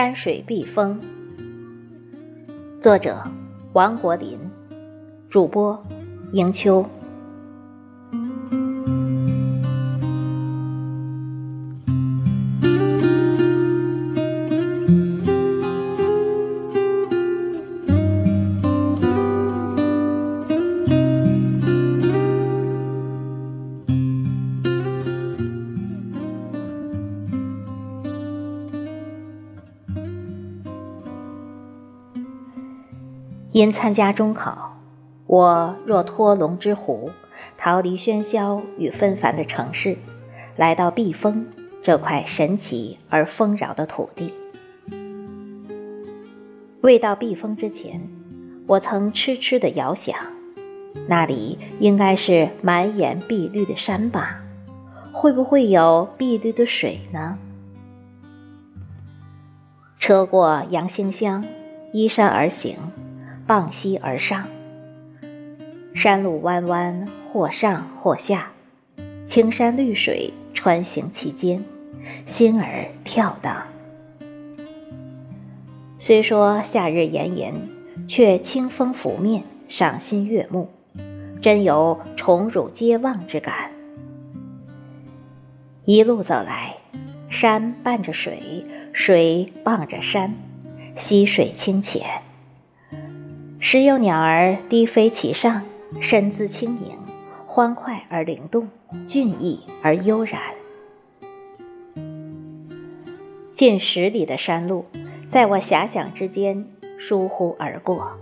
山水避风，作者王国林，主播迎秋。因参加中考，我若脱龙之狐，逃离喧嚣与纷繁的城市，来到避风这块神奇而丰饶的土地。未到避风之前，我曾痴痴地遥想，那里应该是满眼碧绿的山吧？会不会有碧绿的水呢？车过杨兴乡，依山而行。傍溪而上，山路弯弯，或上或下，青山绿水穿行其间，心儿跳荡。虽说夏日炎炎，却清风拂面，赏心悦目，真有宠辱皆忘之感。一路走来，山伴着水，水傍着山，溪水清浅。时有鸟儿低飞其上，身姿轻盈，欢快而灵动，俊逸而悠然。近十里的山路，在我遐想之间疏忽而过。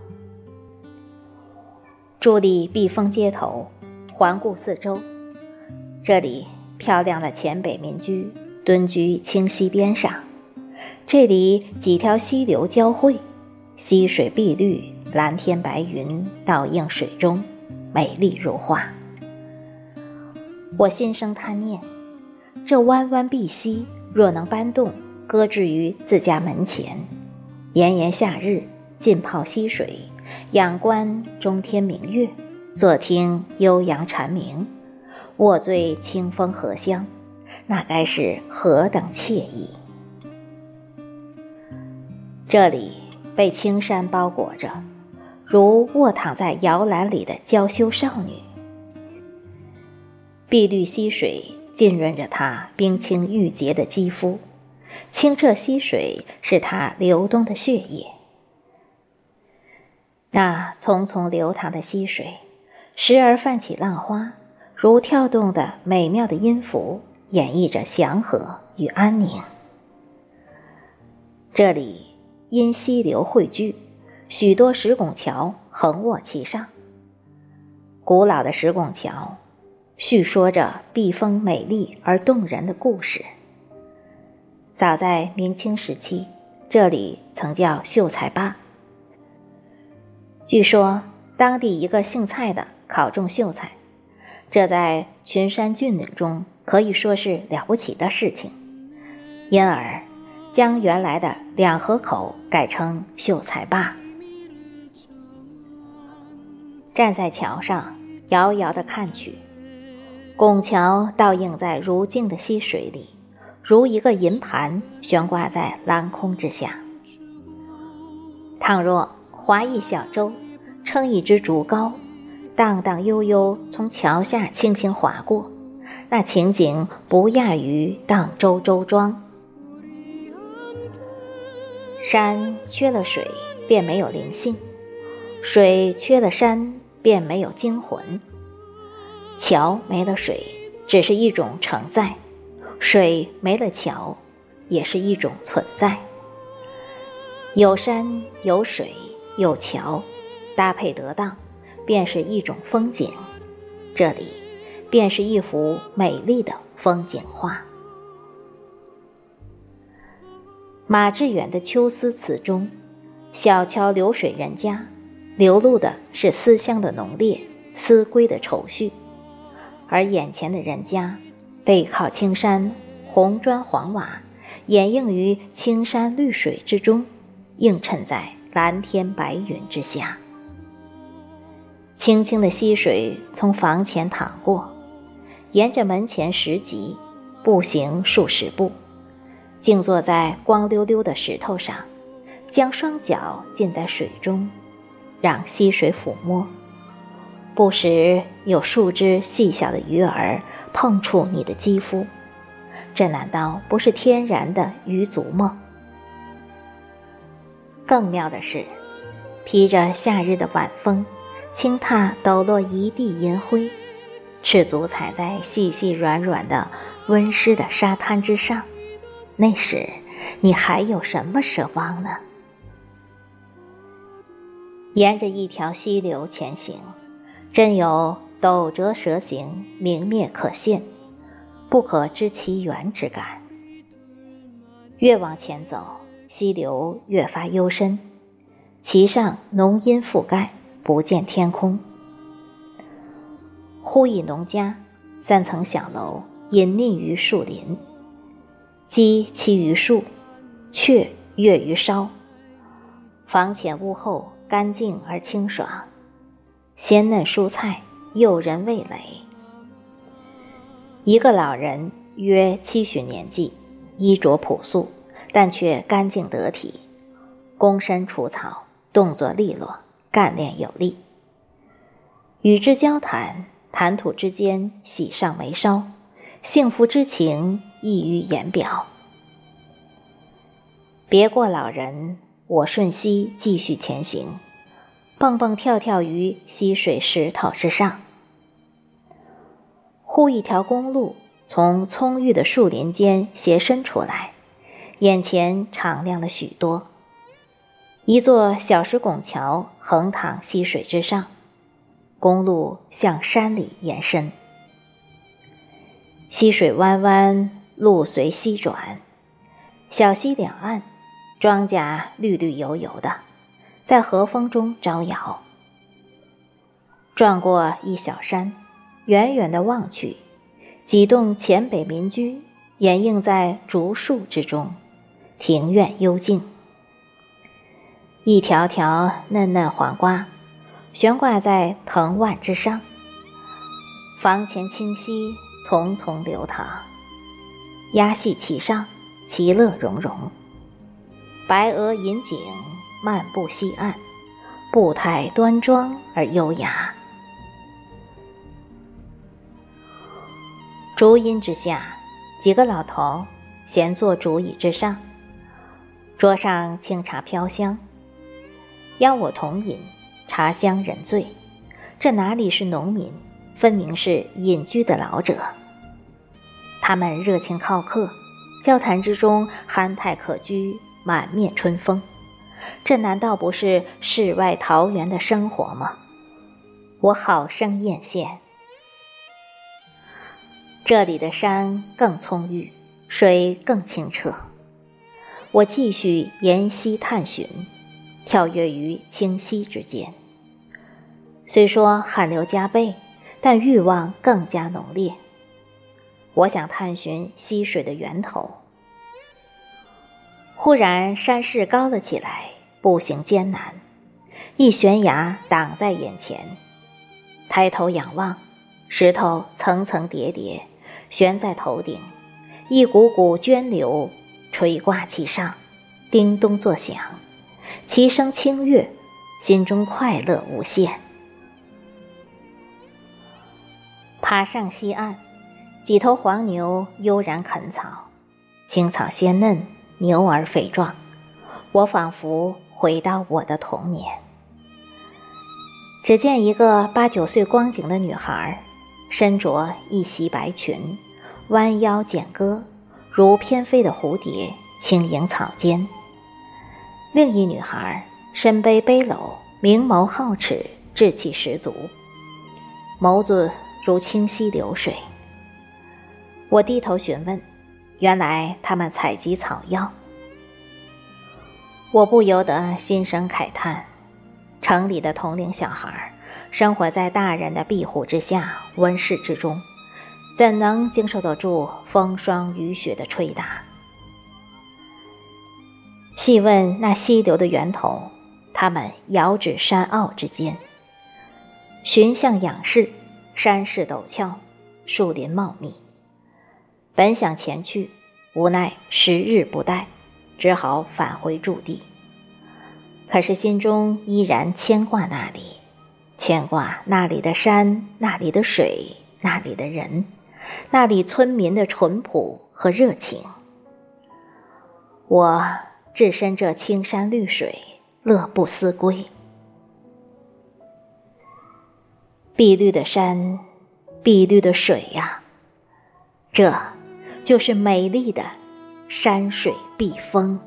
伫立避风街头，环顾四周，这里漂亮的黔北民居蹲居清溪边上，这里几条溪流交汇，溪水碧绿。蓝天白云倒映水中，美丽如画。我心生贪念，这弯弯碧溪若能搬动，搁置于自家门前，炎炎夏日浸泡溪水，仰观中天明月，坐听悠扬蝉鸣，卧醉清风荷香，那该是何等惬意！这里被青山包裹着。如卧躺在摇篮里的娇羞少女，碧绿溪水浸润着她冰清玉洁的肌肤，清澈溪水是她流动的血液。那匆匆流淌的溪水，时而泛起浪花，如跳动的美妙的音符，演绎着祥和与安宁。这里因溪流汇聚。许多石拱桥横卧其上。古老的石拱桥，叙说着避风美丽而动人的故事。早在明清时期，这里曾叫秀才坝。据说当地一个姓蔡的考中秀才，这在群山峻岭中可以说是了不起的事情，因而将原来的两河口改成秀才坝。站在桥上，遥遥地看去，拱桥倒映在如镜的溪水里，如一个银盘悬挂在蓝空之下。倘若划一小舟，撑一支竹篙，荡荡悠悠从桥下轻轻划过，那情景不亚于荡舟舟庄。山缺了水，便没有灵性；水缺了山。便没有惊魂。桥没了水，只是一种承载；水没了桥，也是一种存在。有山有水有桥，搭配得当，便是一种风景。这里，便是一幅美丽的风景画。马致远的《秋思词》中，“小桥流水人家”。流露的是思乡的浓烈，思归的愁绪，而眼前的人家，背靠青山，红砖黄瓦，掩映于青山绿水之中，映衬在蓝天白云之下。清清的溪水从房前淌过，沿着门前石级步行数十步，静坐在光溜溜的石头上，将双脚浸在水中，让溪水抚摸。不时有数只细小的鱼儿碰触你的肌肤，这难道不是天然的鱼族吗？更妙的是，披着夏日的晚风，轻踏抖落一地银灰，赤足踩在细细软软的温湿的沙滩之上，那时你还有什么奢望呢？沿着一条溪流前行。真有斗折蛇行，明灭可现，不可知其源之感。越往前走，溪流越发幽深，其上浓荫覆盖，不见天空。忽一农家，三层小楼隐匿于树林，鸡栖于树，雀跃于梢。房前屋后，干净而清爽。鲜嫩蔬菜诱人味蕾。一个老人约七旬年纪，衣着朴素，但却干净得体，躬身除草，动作利落，干练有力。与之交谈，谈吐之间喜上眉梢，幸福之情溢于言表。别过老人，我顺溪继续前行。蹦蹦跳跳于溪水石头之上，忽一条公路从葱郁的树林间斜伸出来，眼前敞亮了许多。一座小石拱桥横躺溪水之上，公路向山里延伸。溪水弯弯，路随溪转，小溪两岸，庄稼绿绿油油的。在和风中招摇，转过一小山，远远的望去，几栋黔北民居掩映在竹树之中，庭院幽静。一条条嫩嫩黄瓜悬挂在藤蔓之上，房前清溪淙淙流淌，鸭戏其上，其乐融融。白鹅引颈。漫步西岸，步态端庄而优雅。竹荫之下，几个老头闲坐竹椅之上，桌上清茶飘香，邀我同饮，茶香人醉。这哪里是农民，分明是隐居的老者。他们热情好客，交谈之中憨态可掬，满面春风。这难道不是世外桃源的生活吗？我好生艳羡。这里的山更葱郁，水更清澈。我继续沿溪探寻，跳跃于清溪之间。虽说汗流浃背，但欲望更加浓烈。我想探寻溪水的源头。忽然，山势高了起来。步行艰难，一悬崖挡在眼前。抬头仰望，石头层层叠叠，悬在头顶，一股股涓流垂挂其上，叮咚作响，其声清悦，心中快乐无限。爬上溪岸，几头黄牛悠然啃草，青草鲜嫩，牛儿肥壮，我仿佛。回到我的童年，只见一个八九岁光景的女孩，身着一袭白裙，弯腰剪歌，如翩飞的蝴蝶，轻盈草间。另一女孩身背背篓，明眸皓齿，志气十足，眸子如清溪流水。我低头询问，原来他们采集草药。我不由得心生慨叹：城里的同龄小孩，生活在大人的庇护之下，温室之中，怎能经受得住风霜雨雪的吹打？细问那溪流的源头，他们遥指山坳之间。寻向仰视，山势陡峭，树林茂密。本想前去，无奈时日不待，只好返回驻地。可是心中依然牵挂那里，牵挂那里的山，那里的水，那里的人，那里村民的淳朴和热情。我置身这青山绿水，乐不思归。碧绿的山，碧绿的水呀，这就是美丽的山水避风。